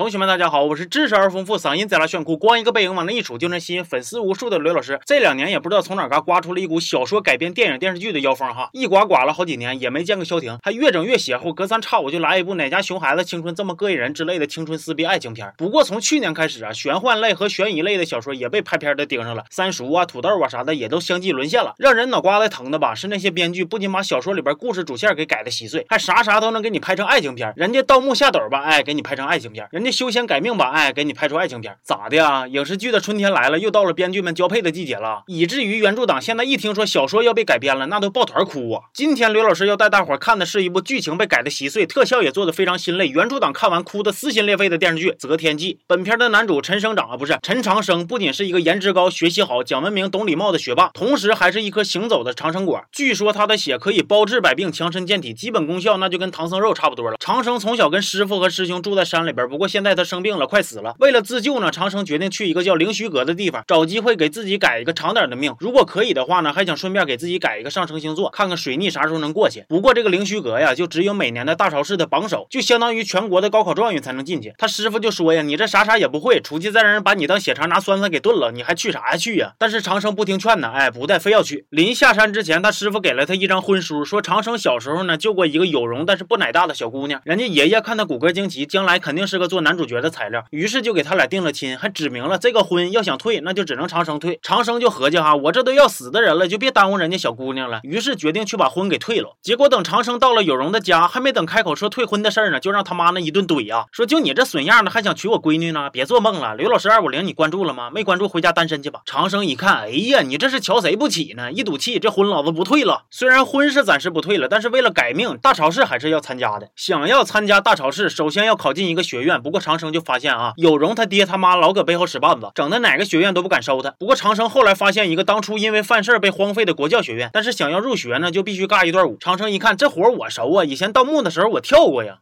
同学们，大家好，我是知识而丰富、嗓音贼拉炫酷、光一个背影往那一杵就能吸引粉丝无数的刘老师。这两年也不知道从哪嘎刮出了一股小说改编电影电视剧的妖风哈，一刮刮了好几年也没见个消停，还越整越邪乎，隔三差五就来一部哪家熊孩子青春这么膈应人之类的青春撕逼爱情片。不过从去年开始啊，玄幻类和悬疑类的小说也被拍片的盯上了，三叔啊、土豆啊啥的也都相继沦陷了。让人脑瓜子疼的吧，是那些编剧不仅把小说里边故事主线给改的稀碎，还啥啥都能给你拍成爱情片。人家盗墓下斗吧，哎，给你拍成爱情片；人家修仙改命吧，哎，给你拍出爱情片。咋的呀？影视剧的春天来了，又到了编剧们交配的季节了，以至于原著党现在一听说小说要被改编了，那都抱团哭啊！今天刘老师要带大伙看的是一部剧情被改的稀碎，特效也做的非常心累，原著党看完哭的撕心裂肺的电视剧《择天记》。本片的男主陈生长啊，不是陈长生，不仅是一个颜值高、学习好、讲文明、懂礼貌的学霸，同时还是一颗行走的长生果。据说他的血可以包治百病、强身健体，基本功效那就跟唐僧肉差不多了。长生从小跟师傅和师兄住在山里边，不过现现在他生病了，快死了。为了自救呢，长生决定去一个叫灵虚阁的地方，找机会给自己改一个长点的命。如果可以的话呢，还想顺便给自己改一个上升星座，看看水逆啥时候能过去。不过这个灵虚阁呀，就只有每年的大潮市的榜首，就相当于全国的高考状元才能进去。他师傅就说呀：“你这啥啥也不会，出去再让人把你当血肠拿酸菜给炖了，你还去啥呀去呀？”但是长生不听劝呢，哎，不带，非要去。临下山之前，他师傅给了他一张婚书，说长生小时候呢救过一个有容但是不奶大的小姑娘，人家爷爷看他骨骼惊奇，将来肯定是个做男主角的材料，于是就给他俩定了亲，还指明了这个婚要想退，那就只能长生退。长生就合计哈，我这都要死的人了，就别耽误人家小姑娘了，于是决定去把婚给退了。结果等长生到了有容的家，还没等开口说退婚的事儿呢，就让他妈那一顿怼呀，说就你这损样的还想娶我闺女呢？别做梦了！刘老师二五零你关注了吗？没关注回家单身去吧。长生一看，哎呀，你这是瞧谁不起呢？一赌气，这婚老子不退了。虽然婚是暂时不退了，但是为了改命，大潮市还是要参加的。想要参加大潮市，首先要考进一个学院。不不过长生就发现啊，有容他爹他妈老搁背后使绊子，整的哪个学院都不敢收他。不过长生后来发现一个当初因为犯事被荒废的国教学院，但是想要入学呢，就必须尬一段舞。长生一看这活我熟啊，以前盗墓的时候我跳过呀。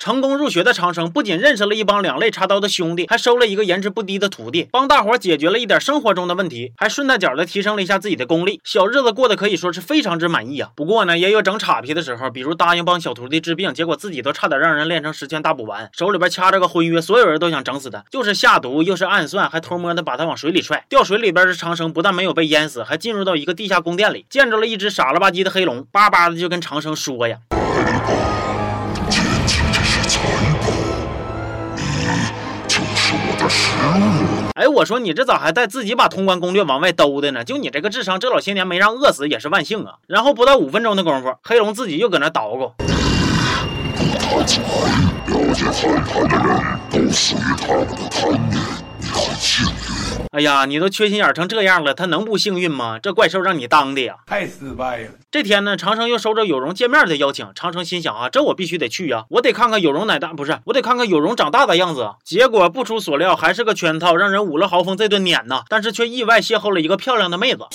成功入学的长生不仅认识了一帮两肋插刀的兄弟，还收了一个颜值不低的徒弟，帮大伙解决了一点生活中的问题，还顺带脚的提升了一下自己的功力，小日子过得可以说是非常之满意啊。不过呢，也有整岔皮的时候，比如答应帮小徒弟治病，结果自己都差点让人练成十全大补丸，手里边掐着个婚约，所有人都想整死他，又是下毒又是暗算，还偷摸的把他往水里踹。掉水里边的长生不但没有被淹死，还进入到一个地下宫殿里，见着了一只傻了吧唧的黑龙，巴巴的就跟长生说呀。哎，我说你这咋还带自己把通关攻略往外兜的呢？就你这个智商，这老些年没让饿死也是万幸啊！然后不到五分钟的功夫，黑龙自己又搁那捣鼓。不贪财，了解海盘的人都属于他们的贪念，你很幸运。哎呀，你都缺心眼成这样了，他能不幸运吗？这怪兽让你当的呀，太失败了。这天呢，长生又收着有容见面的邀请，长生心想啊，这我必须得去呀，我得看看有容奶大，不是，我得看看有容长大的样子。结果不出所料，还是个圈套，让人捂了豪风这顿撵呐。但是却意外邂逅了一个漂亮的妹子。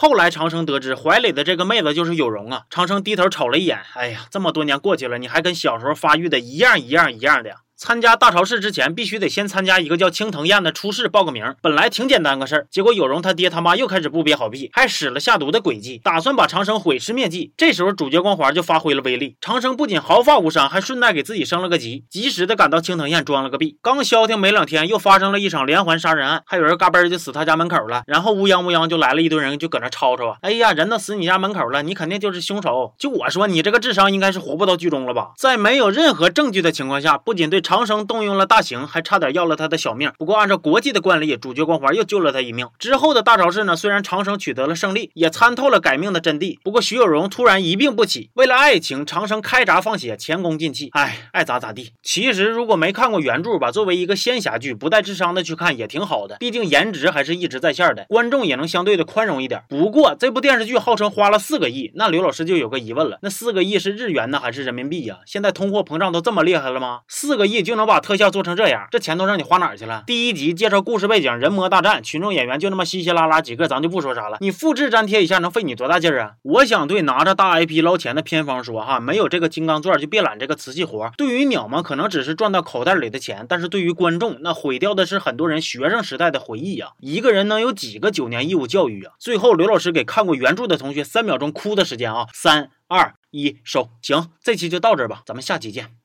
后来长生得知怀里的这个妹子就是有容啊，长生低头瞅了一眼，哎呀，这么多年过去了，你还跟小时候发育的一样一样一样的呀。参加大潮市之前，必须得先参加一个叫青藤宴的初试，报个名。本来挺简单个事儿，结果有容他爹他妈又开始不憋好屁，还使了下毒的诡计，打算把长生毁尸灭迹。这时候主角光环就发挥了威力，长生不仅毫发无伤，还顺带给自己升了个级，及时的赶到青藤宴装了个逼。刚消停没两天，又发生了一场连环杀人案，还有人嘎嘣就死他家门口了，然后乌泱乌泱就来了一堆人，就搁那吵吵啊！哎呀，人都死你家门口了，你肯定就是凶手。就我说，你这个智商应该是活不到剧中了吧？在没有任何证据的情况下，不仅对长生动用了。大刑还差点要了他的小命，不过按照国际的惯例，主角光环又救了他一命。之后的大招式呢，虽然长生取得了胜利，也参透了改命的真谛。不过徐有容突然一病不起，为了爱情，长生开闸放血，前功尽弃。哎，爱咋咋地。其实如果没看过原著吧，作为一个仙侠剧，不带智商的去看也挺好的，毕竟颜值还是一直在线的，观众也能相对的宽容一点。不过这部电视剧号称花了四个亿，那刘老师就有个疑问了，那四个亿是日元呢还是人民币呀？现在通货膨胀都这么厉害了吗？四个亿就能把特效做成这样，这钱都让你花哪儿去了？第一集介绍故事背景，人魔大战，群众演员就那么稀稀拉拉几个，咱就不说啥了。你复制粘贴一下，能费你多大劲儿啊？我想对拿着大 IP 捞钱的片方说哈，没有这个金刚钻就别揽这个瓷器活。对于鸟们可能只是赚到口袋里的钱，但是对于观众那毁掉的是很多人学生时代的回忆呀。一个人能有几个九年义务教育啊？最后刘老师给看过原著的同学三秒钟哭的时间啊，三二一，收，行，这期就到这儿吧，咱们下期见。